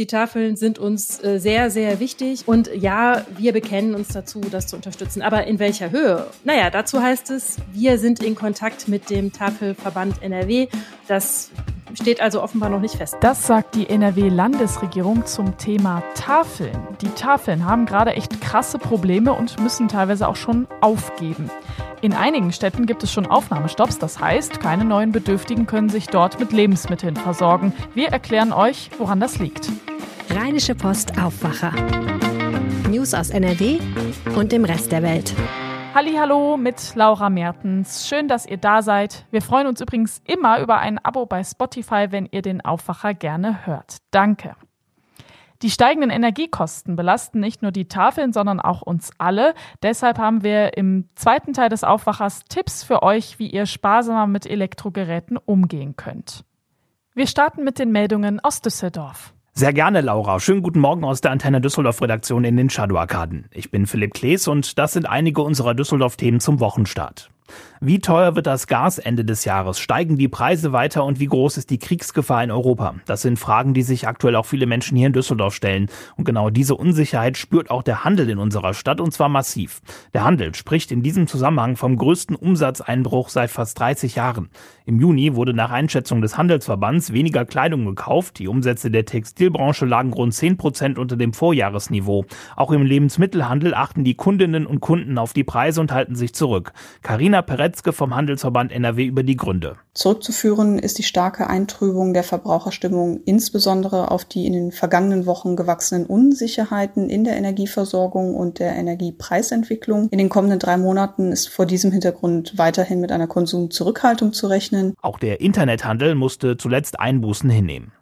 Die Tafeln sind uns äh, sehr, sehr wichtig. Und ja, wir bekennen uns dazu, das zu unterstützen. Aber in welcher Höhe? Naja, dazu heißt es, wir sind in Kontakt mit dem Tafelverband NRW. Das steht also offenbar noch nicht fest. Das sagt die NRW-Landesregierung zum Thema Tafeln. Die Tafeln haben gerade echt krasse Probleme und müssen teilweise auch schon aufgeben. In einigen Städten gibt es schon Aufnahmestopps, das heißt, keine neuen Bedürftigen können sich dort mit Lebensmitteln versorgen. Wir erklären euch, woran das liegt. Rheinische Post Aufwacher. News aus NRW und dem Rest der Welt. Hallo mit Laura Mertens. Schön, dass ihr da seid. Wir freuen uns übrigens immer über ein Abo bei Spotify, wenn ihr den Aufwacher gerne hört. Danke. Die steigenden Energiekosten belasten nicht nur die Tafeln, sondern auch uns alle. Deshalb haben wir im zweiten Teil des Aufwachers Tipps für euch, wie ihr sparsamer mit Elektrogeräten umgehen könnt. Wir starten mit den Meldungen aus Düsseldorf. Sehr gerne, Laura. Schönen guten Morgen aus der Antenne Düsseldorf Redaktion in den Shadow-Arkaden. Ich bin Philipp Klees und das sind einige unserer Düsseldorf-Themen zum Wochenstart. Wie teuer wird das Gas Ende des Jahres? Steigen die Preise weiter und wie groß ist die Kriegsgefahr in Europa? Das sind Fragen, die sich aktuell auch viele Menschen hier in Düsseldorf stellen. Und genau diese Unsicherheit spürt auch der Handel in unserer Stadt und zwar massiv. Der Handel spricht in diesem Zusammenhang vom größten Umsatzeinbruch seit fast 30 Jahren. Im Juni wurde nach Einschätzung des Handelsverbands weniger Kleidung gekauft. Die Umsätze der Textilbranche lagen rund 10 Prozent unter dem Vorjahresniveau. Auch im Lebensmittelhandel achten die Kundinnen und Kunden auf die Preise und halten sich zurück. Carina Carina Peretzke vom Handelsverband NRW über die Gründe. Zurückzuführen ist die starke Eintrübung der Verbraucherstimmung insbesondere auf die in den vergangenen Wochen gewachsenen Unsicherheiten in der Energieversorgung und der Energiepreisentwicklung. In den kommenden drei Monaten ist vor diesem Hintergrund weiterhin mit einer Konsumzurückhaltung zu rechnen. Auch der Internethandel musste zuletzt Einbußen hinnehmen.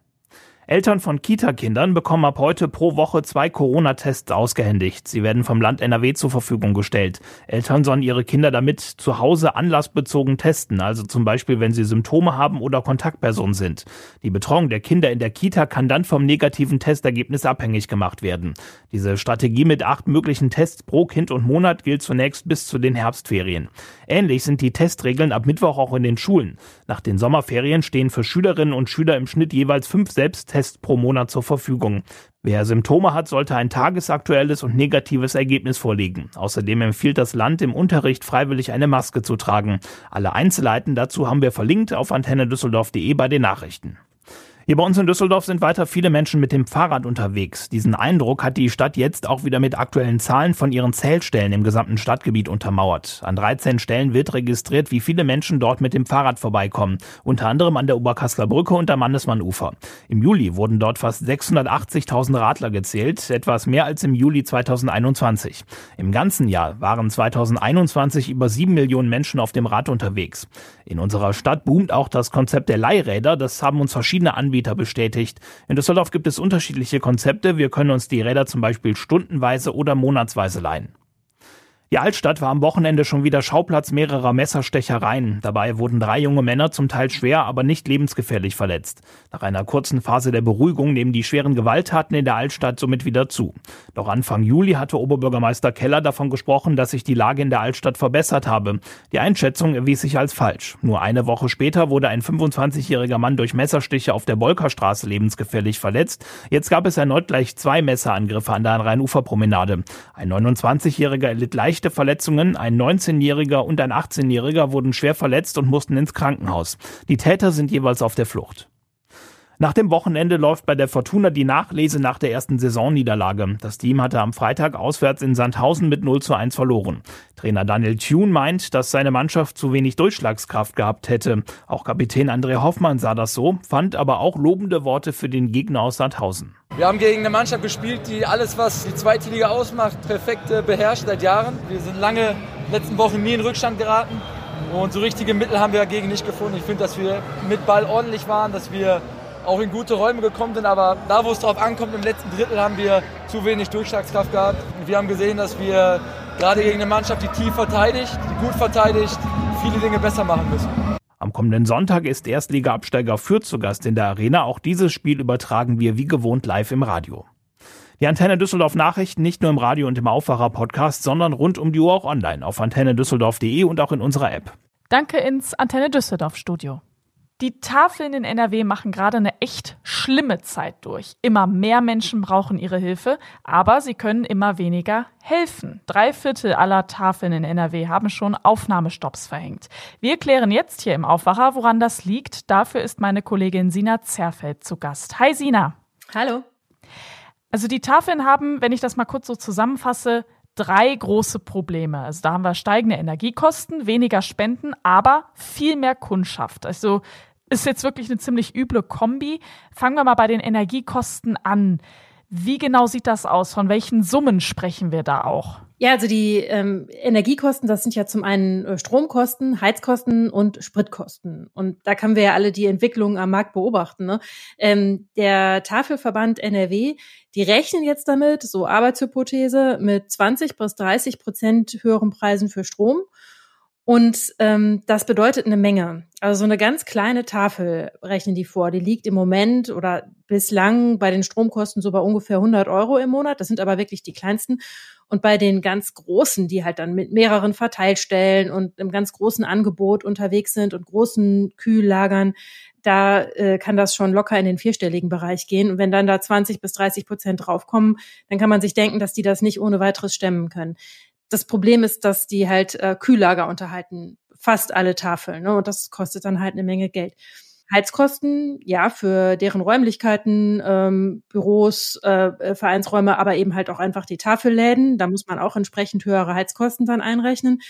Eltern von Kita-Kindern bekommen ab heute pro Woche zwei Corona-Tests ausgehändigt. Sie werden vom Land NRW zur Verfügung gestellt. Eltern sollen ihre Kinder damit zu Hause anlassbezogen testen, also zum Beispiel, wenn sie Symptome haben oder Kontaktperson sind. Die Betreuung der Kinder in der Kita kann dann vom negativen Testergebnis abhängig gemacht werden. Diese Strategie mit acht möglichen Tests pro Kind und Monat gilt zunächst bis zu den Herbstferien. Ähnlich sind die Testregeln ab Mittwoch auch in den Schulen. Nach den Sommerferien stehen für Schülerinnen und Schüler im Schnitt jeweils fünf Selbsttests Test pro Monat zur Verfügung. Wer Symptome hat, sollte ein tagesaktuelles und negatives Ergebnis vorlegen. Außerdem empfiehlt das Land im Unterricht freiwillig eine Maske zu tragen. Alle Einzelheiten dazu haben wir verlinkt auf antennedüsseldorf.de bei den Nachrichten. Hier bei uns in Düsseldorf sind weiter viele Menschen mit dem Fahrrad unterwegs. Diesen Eindruck hat die Stadt jetzt auch wieder mit aktuellen Zahlen von ihren Zählstellen im gesamten Stadtgebiet untermauert. An 13 Stellen wird registriert, wie viele Menschen dort mit dem Fahrrad vorbeikommen. Unter anderem an der Oberkassler Brücke und am Mannesmannufer. Im Juli wurden dort fast 680.000 Radler gezählt, etwas mehr als im Juli 2021. Im ganzen Jahr waren 2021 über 7 Millionen Menschen auf dem Rad unterwegs. In unserer Stadt boomt auch das Konzept der Leihräder. Das haben uns verschiedene Anbieter Anbieter bestätigt. In Düsseldorf gibt es unterschiedliche Konzepte. Wir können uns die Räder zum Beispiel stundenweise oder monatsweise leihen. Die Altstadt war am Wochenende schon wieder Schauplatz mehrerer Messerstechereien. Dabei wurden drei junge Männer zum Teil schwer, aber nicht lebensgefährlich verletzt. Nach einer kurzen Phase der Beruhigung nehmen die schweren Gewalttaten in der Altstadt somit wieder zu. Doch Anfang Juli hatte Oberbürgermeister Keller davon gesprochen, dass sich die Lage in der Altstadt verbessert habe. Die Einschätzung erwies sich als falsch. Nur eine Woche später wurde ein 25-jähriger Mann durch Messerstiche auf der Bolkerstraße lebensgefährlich verletzt. Jetzt gab es erneut gleich zwei Messerangriffe an der Rheinuferpromenade. Ein 29-jähriger erlitt leicht leichte Verletzungen. Ein 19-Jähriger und ein 18-Jähriger wurden schwer verletzt und mussten ins Krankenhaus. Die Täter sind jeweils auf der Flucht. Nach dem Wochenende läuft bei der Fortuna die Nachlese nach der ersten Saisonniederlage. Das Team hatte am Freitag auswärts in Sandhausen mit 0 zu 1 verloren. Trainer Daniel Thune meint, dass seine Mannschaft zu wenig Durchschlagskraft gehabt hätte. Auch Kapitän André Hoffmann sah das so, fand aber auch lobende Worte für den Gegner aus Sandhausen. Wir haben gegen eine Mannschaft gespielt, die alles, was die zweite Liga ausmacht, perfekt äh, beherrscht seit Jahren. Wir sind lange, letzten Wochen nie in Rückstand geraten. Und so richtige Mittel haben wir dagegen nicht gefunden. Ich finde, dass wir mit Ball ordentlich waren, dass wir auch in gute Räume gekommen sind, aber da, wo es drauf ankommt, im letzten Drittel haben wir zu wenig Durchschlagskraft gehabt. Wir haben gesehen, dass wir gerade gegen eine Mannschaft, die tief verteidigt, die gut verteidigt, viele Dinge besser machen müssen. Am kommenden Sonntag ist Erstliga-Absteiger Fürth zu Gast in der Arena. Auch dieses Spiel übertragen wir wie gewohnt live im Radio. Die Antenne Düsseldorf Nachrichten nicht nur im Radio und im Aufwacher Podcast, sondern rund um die Uhr auch online auf antennedüsseldorf.de und auch in unserer App. Danke ins Antenne Düsseldorf Studio. Die Tafeln in NRW machen gerade eine echt schlimme Zeit durch. Immer mehr Menschen brauchen ihre Hilfe, aber sie können immer weniger helfen. Drei Viertel aller Tafeln in NRW haben schon Aufnahmestopps verhängt. Wir klären jetzt hier im Aufwacher, woran das liegt. Dafür ist meine Kollegin Sina Zerfeld zu Gast. Hi Sina. Hallo. Also die Tafeln haben, wenn ich das mal kurz so zusammenfasse, drei große Probleme. Also da haben wir steigende Energiekosten, weniger Spenden, aber viel mehr Kundschaft. Also ist jetzt wirklich eine ziemlich üble Kombi. Fangen wir mal bei den Energiekosten an. Wie genau sieht das aus? Von welchen Summen sprechen wir da auch? Ja, also die ähm, Energiekosten, das sind ja zum einen äh, Stromkosten, Heizkosten und Spritkosten. Und da können wir ja alle die Entwicklung am Markt beobachten. Ne? Ähm, der Tafelverband NRW, die rechnen jetzt damit, so Arbeitshypothese, mit 20 bis 30 Prozent höheren Preisen für Strom und ähm, das bedeutet eine Menge. Also so eine ganz kleine Tafel rechnen die vor. Die liegt im Moment oder bislang bei den Stromkosten so bei ungefähr 100 Euro im Monat. Das sind aber wirklich die kleinsten. Und bei den ganz großen, die halt dann mit mehreren Verteilstellen und einem ganz großen Angebot unterwegs sind und großen Kühllagern, da äh, kann das schon locker in den vierstelligen Bereich gehen. Und wenn dann da 20 bis 30 Prozent draufkommen, dann kann man sich denken, dass die das nicht ohne weiteres stemmen können. Das Problem ist, dass die halt äh, Kühllager unterhalten, fast alle Tafeln. Ne? Und das kostet dann halt eine Menge Geld. Heizkosten, ja, für deren Räumlichkeiten, ähm, Büros, äh, äh, Vereinsräume, aber eben halt auch einfach die Tafelläden. Da muss man auch entsprechend höhere Heizkosten dann einrechnen.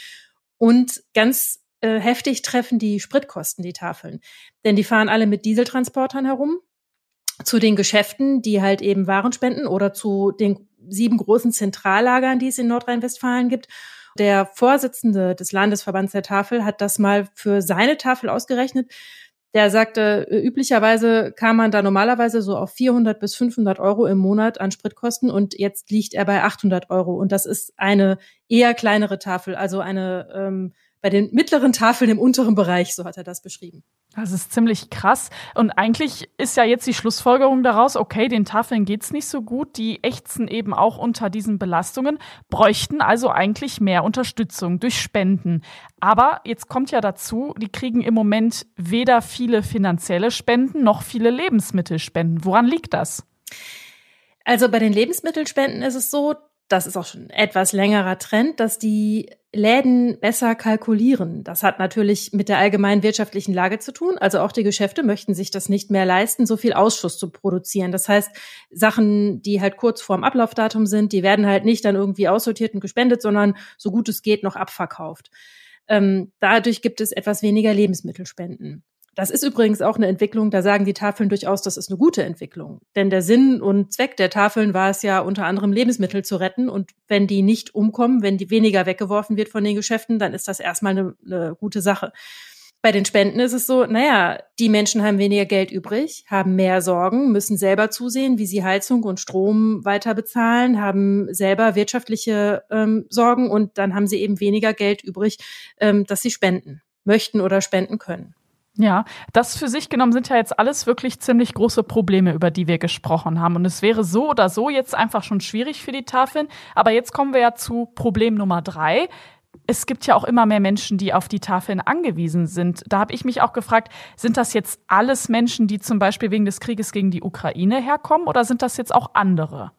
Und ganz äh, heftig treffen die Spritkosten die Tafeln. Denn die fahren alle mit Dieseltransportern herum zu den Geschäften, die halt eben Waren spenden oder zu den sieben großen Zentrallagern, die es in Nordrhein-Westfalen gibt. Der Vorsitzende des Landesverbands der Tafel hat das mal für seine Tafel ausgerechnet. Der sagte, üblicherweise kam man da normalerweise so auf 400 bis 500 Euro im Monat an Spritkosten und jetzt liegt er bei 800 Euro. Und das ist eine eher kleinere Tafel, also eine ähm, bei den mittleren Tafeln im unteren Bereich, so hat er das beschrieben. Das ist ziemlich krass. Und eigentlich ist ja jetzt die Schlussfolgerung daraus, okay, den Tafeln geht's nicht so gut, die ächzen eben auch unter diesen Belastungen, bräuchten also eigentlich mehr Unterstützung durch Spenden. Aber jetzt kommt ja dazu, die kriegen im Moment weder viele finanzielle Spenden noch viele Lebensmittelspenden. Woran liegt das? Also bei den Lebensmittelspenden ist es so, das ist auch schon ein etwas längerer Trend, dass die Läden besser kalkulieren. Das hat natürlich mit der allgemeinen wirtschaftlichen Lage zu tun. Also auch die Geschäfte möchten sich das nicht mehr leisten, so viel Ausschuss zu produzieren. Das heißt, Sachen, die halt kurz vorm Ablaufdatum sind, die werden halt nicht dann irgendwie aussortiert und gespendet, sondern so gut es geht noch abverkauft. Ähm, dadurch gibt es etwas weniger Lebensmittelspenden. Das ist übrigens auch eine Entwicklung, da sagen die Tafeln durchaus, das ist eine gute Entwicklung. Denn der Sinn und Zweck der Tafeln war es ja unter anderem Lebensmittel zu retten. Und wenn die nicht umkommen, wenn die weniger weggeworfen wird von den Geschäften, dann ist das erstmal eine, eine gute Sache. Bei den Spenden ist es so, naja, die Menschen haben weniger Geld übrig, haben mehr Sorgen, müssen selber zusehen, wie sie Heizung und Strom weiter bezahlen, haben selber wirtschaftliche ähm, Sorgen und dann haben sie eben weniger Geld übrig, ähm, dass sie spenden möchten oder spenden können. Ja, das für sich genommen sind ja jetzt alles wirklich ziemlich große Probleme, über die wir gesprochen haben. Und es wäre so oder so jetzt einfach schon schwierig für die Tafeln. Aber jetzt kommen wir ja zu Problem Nummer drei. Es gibt ja auch immer mehr Menschen, die auf die Tafeln angewiesen sind. Da habe ich mich auch gefragt, sind das jetzt alles Menschen, die zum Beispiel wegen des Krieges gegen die Ukraine herkommen oder sind das jetzt auch andere?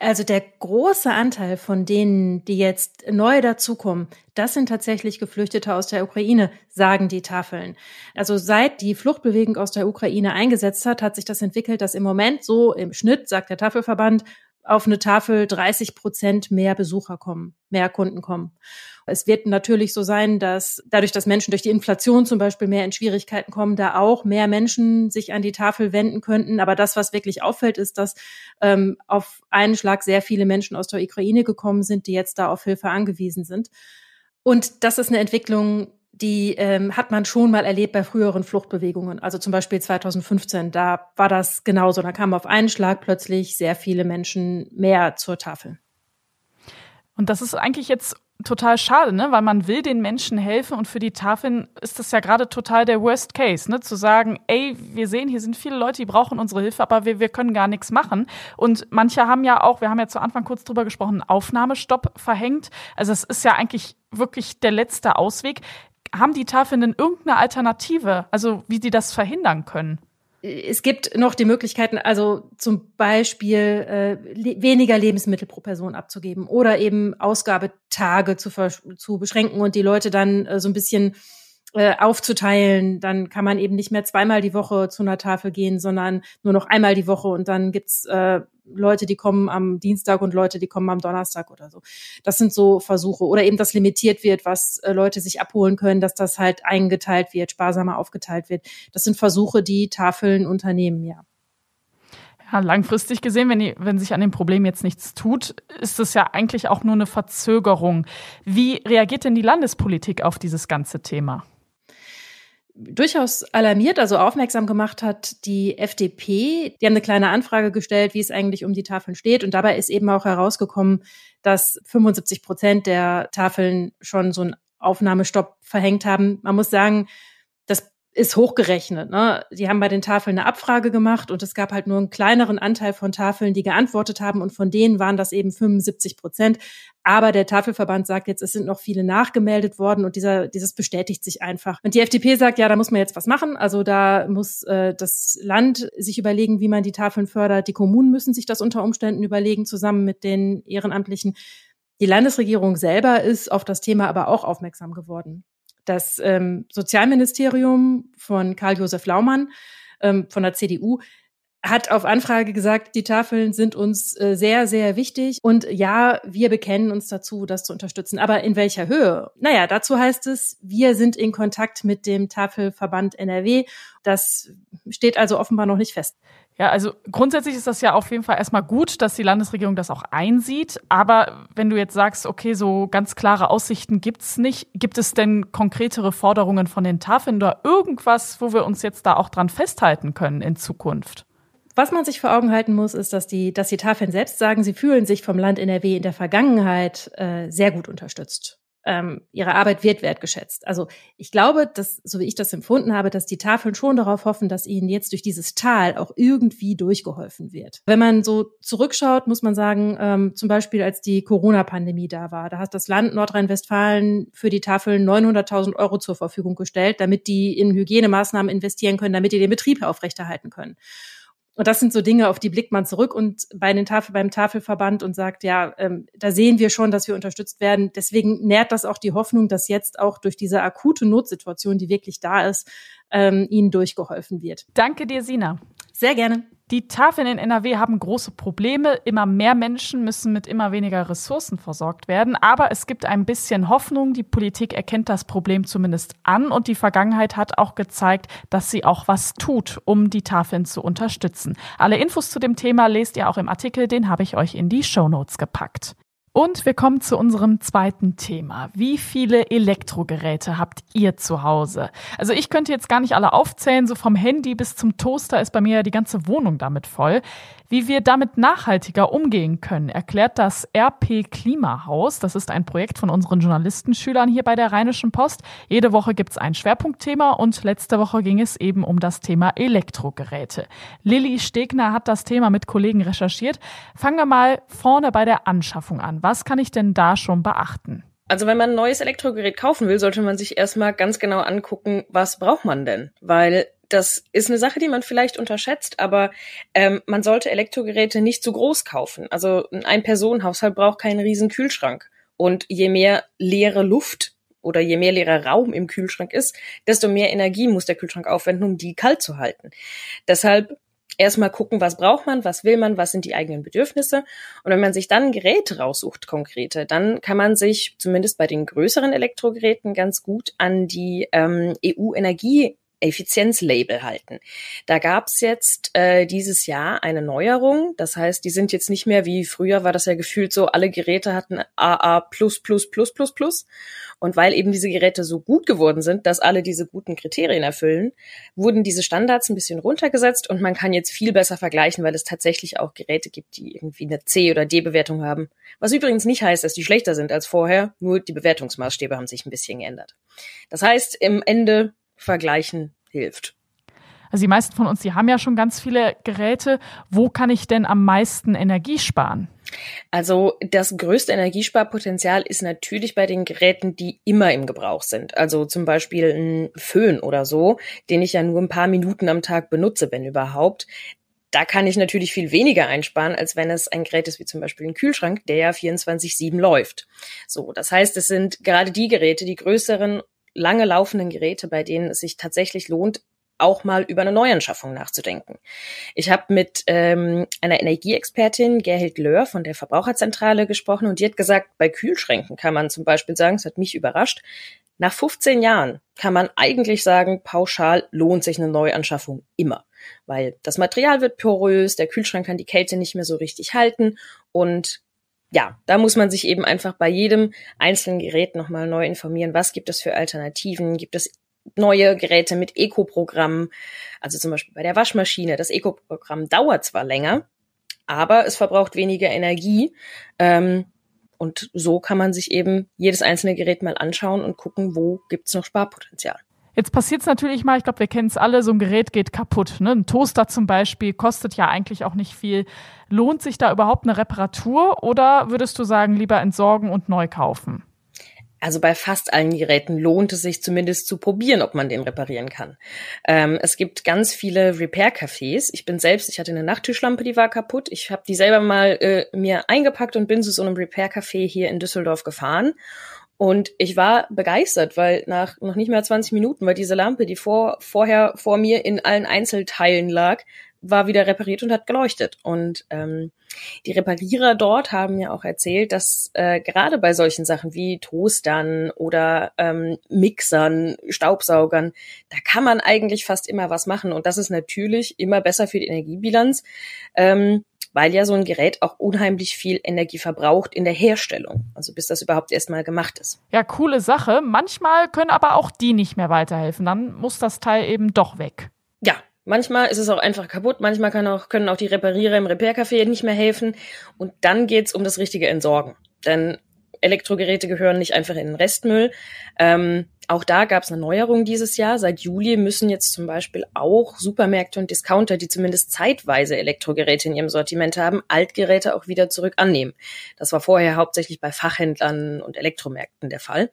Also der große Anteil von denen, die jetzt neu dazukommen, das sind tatsächlich Geflüchtete aus der Ukraine, sagen die Tafeln. Also seit die Fluchtbewegung aus der Ukraine eingesetzt hat, hat sich das entwickelt, dass im Moment so im Schnitt, sagt der Tafelverband, auf eine Tafel 30 Prozent mehr Besucher kommen, mehr Kunden kommen. Es wird natürlich so sein, dass dadurch, dass Menschen durch die Inflation zum Beispiel mehr in Schwierigkeiten kommen, da auch mehr Menschen sich an die Tafel wenden könnten. Aber das, was wirklich auffällt, ist, dass ähm, auf einen Schlag sehr viele Menschen aus der Ukraine gekommen sind, die jetzt da auf Hilfe angewiesen sind. Und das ist eine Entwicklung, die ähm, hat man schon mal erlebt bei früheren Fluchtbewegungen. Also zum Beispiel 2015, da war das genauso. Da kamen auf einen Schlag plötzlich sehr viele Menschen mehr zur Tafel. Und das ist eigentlich jetzt total schade, ne? weil man will den Menschen helfen und für die Tafeln ist das ja gerade total der Worst Case, ne? zu sagen, ey, wir sehen, hier sind viele Leute, die brauchen unsere Hilfe, aber wir, wir können gar nichts machen. Und manche haben ja auch, wir haben ja zu Anfang kurz drüber gesprochen, Aufnahmestopp verhängt. Also es ist ja eigentlich wirklich der letzte Ausweg. Haben die Tafeln denn irgendeine Alternative, also wie sie das verhindern können? es gibt noch die Möglichkeiten, also zum Beispiel äh, le weniger Lebensmittel pro Person abzugeben oder eben Ausgabetage zu, zu beschränken und die Leute dann äh, so ein bisschen äh, aufzuteilen. Dann kann man eben nicht mehr zweimal die Woche zu einer Tafel gehen, sondern nur noch einmal die Woche und dann gibt's äh, Leute, die kommen am Dienstag und Leute, die kommen am Donnerstag oder so. Das sind so Versuche. Oder eben, dass limitiert wird, was äh, Leute sich abholen können, dass das halt eingeteilt wird, sparsamer aufgeteilt wird. Das sind Versuche, die Tafeln unternehmen, ja. Ja, langfristig gesehen, wenn, die, wenn sich an dem Problem jetzt nichts tut, ist es ja eigentlich auch nur eine Verzögerung. Wie reagiert denn die Landespolitik auf dieses ganze Thema? Durchaus alarmiert, also aufmerksam gemacht hat die FDP. Die haben eine kleine Anfrage gestellt, wie es eigentlich um die Tafeln steht. Und dabei ist eben auch herausgekommen, dass 75 Prozent der Tafeln schon so einen Aufnahmestopp verhängt haben. Man muss sagen, ist hochgerechnet. Ne? Die haben bei den Tafeln eine Abfrage gemacht und es gab halt nur einen kleineren Anteil von Tafeln, die geantwortet haben und von denen waren das eben 75 Prozent. Aber der Tafelverband sagt jetzt, es sind noch viele nachgemeldet worden und dieser, dieses bestätigt sich einfach. Und die FDP sagt, ja, da muss man jetzt was machen. Also da muss äh, das Land sich überlegen, wie man die Tafeln fördert. Die Kommunen müssen sich das unter Umständen überlegen, zusammen mit den Ehrenamtlichen. Die Landesregierung selber ist auf das Thema aber auch aufmerksam geworden. Das ähm, Sozialministerium von Karl-Josef Laumann ähm, von der CDU hat auf Anfrage gesagt, die Tafeln sind uns äh, sehr, sehr wichtig. Und ja, wir bekennen uns dazu, das zu unterstützen. Aber in welcher Höhe? Naja, dazu heißt es, wir sind in Kontakt mit dem Tafelverband NRW. Das steht also offenbar noch nicht fest. Ja, also grundsätzlich ist das ja auf jeden Fall erstmal gut, dass die Landesregierung das auch einsieht. Aber wenn du jetzt sagst, okay, so ganz klare Aussichten gibt's nicht, gibt es denn konkretere Forderungen von den Tafeln oder irgendwas, wo wir uns jetzt da auch dran festhalten können in Zukunft? Was man sich vor Augen halten muss, ist, dass die, dass die Tafeln selbst sagen, sie fühlen sich vom Land NRW in der Vergangenheit äh, sehr gut unterstützt ähm, ihre Arbeit wird wertgeschätzt. Also ich glaube, dass, so wie ich das empfunden habe, dass die Tafeln schon darauf hoffen, dass ihnen jetzt durch dieses Tal auch irgendwie durchgeholfen wird. Wenn man so zurückschaut, muss man sagen, ähm, zum Beispiel als die Corona-Pandemie da war, da hat das Land Nordrhein-Westfalen für die Tafeln 900.000 Euro zur Verfügung gestellt, damit die in Hygienemaßnahmen investieren können, damit die den Betrieb aufrechterhalten können. Und das sind so Dinge, auf die blickt man zurück und bei den Tafel, beim Tafelverband und sagt, ja, ähm, da sehen wir schon, dass wir unterstützt werden. Deswegen nährt das auch die Hoffnung, dass jetzt auch durch diese akute Notsituation, die wirklich da ist, ähm, ihnen durchgeholfen wird. Danke dir, Sina. Sehr gerne. Die Tafeln in NRW haben große Probleme. Immer mehr Menschen müssen mit immer weniger Ressourcen versorgt werden. Aber es gibt ein bisschen Hoffnung. Die Politik erkennt das Problem zumindest an und die Vergangenheit hat auch gezeigt, dass sie auch was tut, um die Tafeln zu unterstützen. Alle Infos zu dem Thema lest ihr auch im Artikel, den habe ich euch in die Show Notes gepackt. Und wir kommen zu unserem zweiten Thema. Wie viele Elektrogeräte habt ihr zu Hause? Also ich könnte jetzt gar nicht alle aufzählen, so vom Handy bis zum Toaster ist bei mir ja die ganze Wohnung damit voll. Wie wir damit nachhaltiger umgehen können, erklärt das RP Klimahaus. Das ist ein Projekt von unseren Journalistenschülern hier bei der Rheinischen Post. Jede Woche gibt es ein Schwerpunktthema und letzte Woche ging es eben um das Thema Elektrogeräte. Lilly Stegner hat das Thema mit Kollegen recherchiert. Fangen wir mal vorne bei der Anschaffung an. Was kann ich denn da schon beachten? Also wenn man ein neues Elektrogerät kaufen will, sollte man sich erstmal ganz genau angucken, was braucht man denn? Weil das ist eine Sache, die man vielleicht unterschätzt, aber ähm, man sollte Elektrogeräte nicht zu groß kaufen. Also ein Ein-Personen-Haushalt braucht keinen riesen Kühlschrank. Und je mehr leere Luft oder je mehr leerer Raum im Kühlschrank ist, desto mehr Energie muss der Kühlschrank aufwenden, um die kalt zu halten. Deshalb erstmal gucken, was braucht man, was will man, was sind die eigenen Bedürfnisse. Und wenn man sich dann Geräte raussucht, konkrete, dann kann man sich zumindest bei den größeren Elektrogeräten ganz gut an die ähm, EU-Energie Effizienzlabel halten. Da gab's jetzt äh, dieses Jahr eine Neuerung. Das heißt, die sind jetzt nicht mehr wie früher war das ja gefühlt so, alle Geräte hatten AA Und weil eben diese Geräte so gut geworden sind, dass alle diese guten Kriterien erfüllen, wurden diese Standards ein bisschen runtergesetzt und man kann jetzt viel besser vergleichen, weil es tatsächlich auch Geräte gibt, die irgendwie eine C- oder D-Bewertung haben. Was übrigens nicht heißt, dass die schlechter sind als vorher, nur die Bewertungsmaßstäbe haben sich ein bisschen geändert. Das heißt, im Ende vergleichen hilft. Also die meisten von uns, die haben ja schon ganz viele Geräte. Wo kann ich denn am meisten Energie sparen? Also das größte Energiesparpotenzial ist natürlich bei den Geräten, die immer im Gebrauch sind. Also zum Beispiel ein Föhn oder so, den ich ja nur ein paar Minuten am Tag benutze, wenn überhaupt. Da kann ich natürlich viel weniger einsparen, als wenn es ein Gerät ist wie zum Beispiel ein Kühlschrank, der ja 24-7 läuft. So, das heißt, es sind gerade die Geräte, die größeren, lange laufenden Geräte, bei denen es sich tatsächlich lohnt, auch mal über eine Neuanschaffung nachzudenken. Ich habe mit ähm, einer Energieexpertin, Gerhild Löhr von der Verbraucherzentrale gesprochen und die hat gesagt, bei Kühlschränken kann man zum Beispiel sagen, es hat mich überrascht, nach 15 Jahren kann man eigentlich sagen, pauschal lohnt sich eine Neuanschaffung immer, weil das Material wird porös, der Kühlschrank kann die Kälte nicht mehr so richtig halten und ja, da muss man sich eben einfach bei jedem einzelnen Gerät nochmal neu informieren. Was gibt es für Alternativen? Gibt es neue Geräte mit Eco-Programmen. Also zum Beispiel bei der Waschmaschine. Das Eco-Programm dauert zwar länger, aber es verbraucht weniger Energie. Ähm, und so kann man sich eben jedes einzelne Gerät mal anschauen und gucken, wo gibt's noch Sparpotenzial. Jetzt passiert es natürlich mal, ich glaube, wir kennen es alle, so ein Gerät geht kaputt. Ne? Ein Toaster zum Beispiel kostet ja eigentlich auch nicht viel. Lohnt sich da überhaupt eine Reparatur oder würdest du sagen, lieber entsorgen und neu kaufen? also bei fast allen Geräten lohnt es sich zumindest zu probieren, ob man den reparieren kann. Ähm, es gibt ganz viele Repair-Cafés. Ich bin selbst, ich hatte eine Nachttischlampe, die war kaputt. Ich habe die selber mal äh, mir eingepackt und bin zu so einem Repair-Café hier in Düsseldorf gefahren. Und ich war begeistert, weil nach noch nicht mehr 20 Minuten war diese Lampe, die vor, vorher vor mir in allen Einzelteilen lag, war wieder repariert und hat geleuchtet. Und ähm, die Reparierer dort haben mir auch erzählt, dass äh, gerade bei solchen Sachen wie Toastern oder ähm, Mixern, Staubsaugern, da kann man eigentlich fast immer was machen. Und das ist natürlich immer besser für die Energiebilanz. Ähm, weil ja so ein Gerät auch unheimlich viel Energie verbraucht in der Herstellung, also bis das überhaupt erstmal gemacht ist. Ja, coole Sache. Manchmal können aber auch die nicht mehr weiterhelfen. Dann muss das Teil eben doch weg. Ja, Manchmal ist es auch einfach kaputt, manchmal können auch, können auch die Reparierer im Repair-Café nicht mehr helfen. Und dann geht's um das richtige Entsorgen. Denn Elektrogeräte gehören nicht einfach in den Restmüll. Ähm, auch da gab's eine Neuerung dieses Jahr. Seit Juli müssen jetzt zum Beispiel auch Supermärkte und Discounter, die zumindest zeitweise Elektrogeräte in ihrem Sortiment haben, Altgeräte auch wieder zurück annehmen. Das war vorher hauptsächlich bei Fachhändlern und Elektromärkten der Fall.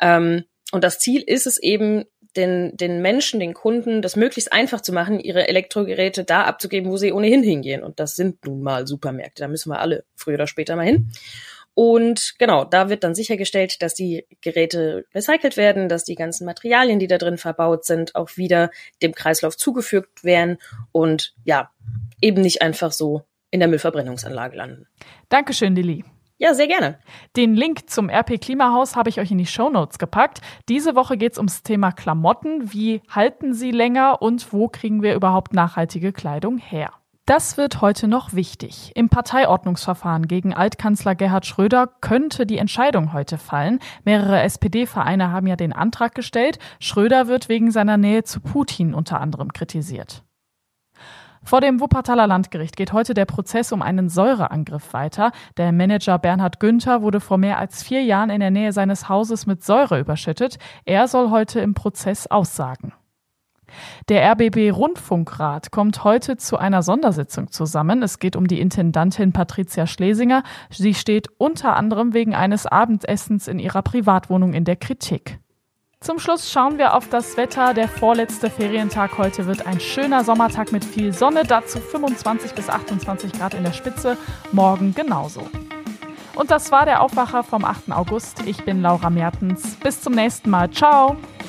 Ähm, und das Ziel ist es eben, den, den Menschen, den Kunden, das möglichst einfach zu machen, ihre Elektrogeräte da abzugeben, wo sie ohnehin hingehen. Und das sind nun mal Supermärkte. Da müssen wir alle früher oder später mal hin. Und genau, da wird dann sichergestellt, dass die Geräte recycelt werden, dass die ganzen Materialien, die da drin verbaut sind, auch wieder dem Kreislauf zugefügt werden und ja, eben nicht einfach so in der Müllverbrennungsanlage landen. Dankeschön, Lilly. Ja, sehr gerne. Den Link zum RP Klimahaus habe ich euch in die Show Notes gepackt. Diese Woche geht es ums Thema Klamotten. Wie halten sie länger und wo kriegen wir überhaupt nachhaltige Kleidung her? Das wird heute noch wichtig. Im Parteiordnungsverfahren gegen Altkanzler Gerhard Schröder könnte die Entscheidung heute fallen. Mehrere SPD-Vereine haben ja den Antrag gestellt. Schröder wird wegen seiner Nähe zu Putin unter anderem kritisiert. Vor dem Wuppertaler Landgericht geht heute der Prozess um einen Säureangriff weiter. Der Manager Bernhard Günther wurde vor mehr als vier Jahren in der Nähe seines Hauses mit Säure überschüttet. Er soll heute im Prozess aussagen. Der RBB Rundfunkrat kommt heute zu einer Sondersitzung zusammen. Es geht um die Intendantin Patricia Schlesinger. Sie steht unter anderem wegen eines Abendessens in ihrer Privatwohnung in der Kritik. Zum Schluss schauen wir auf das Wetter. Der vorletzte Ferientag heute wird ein schöner Sommertag mit viel Sonne, dazu 25 bis 28 Grad in der Spitze, morgen genauso. Und das war der Aufwacher vom 8. August. Ich bin Laura Mertens. Bis zum nächsten Mal. Ciao.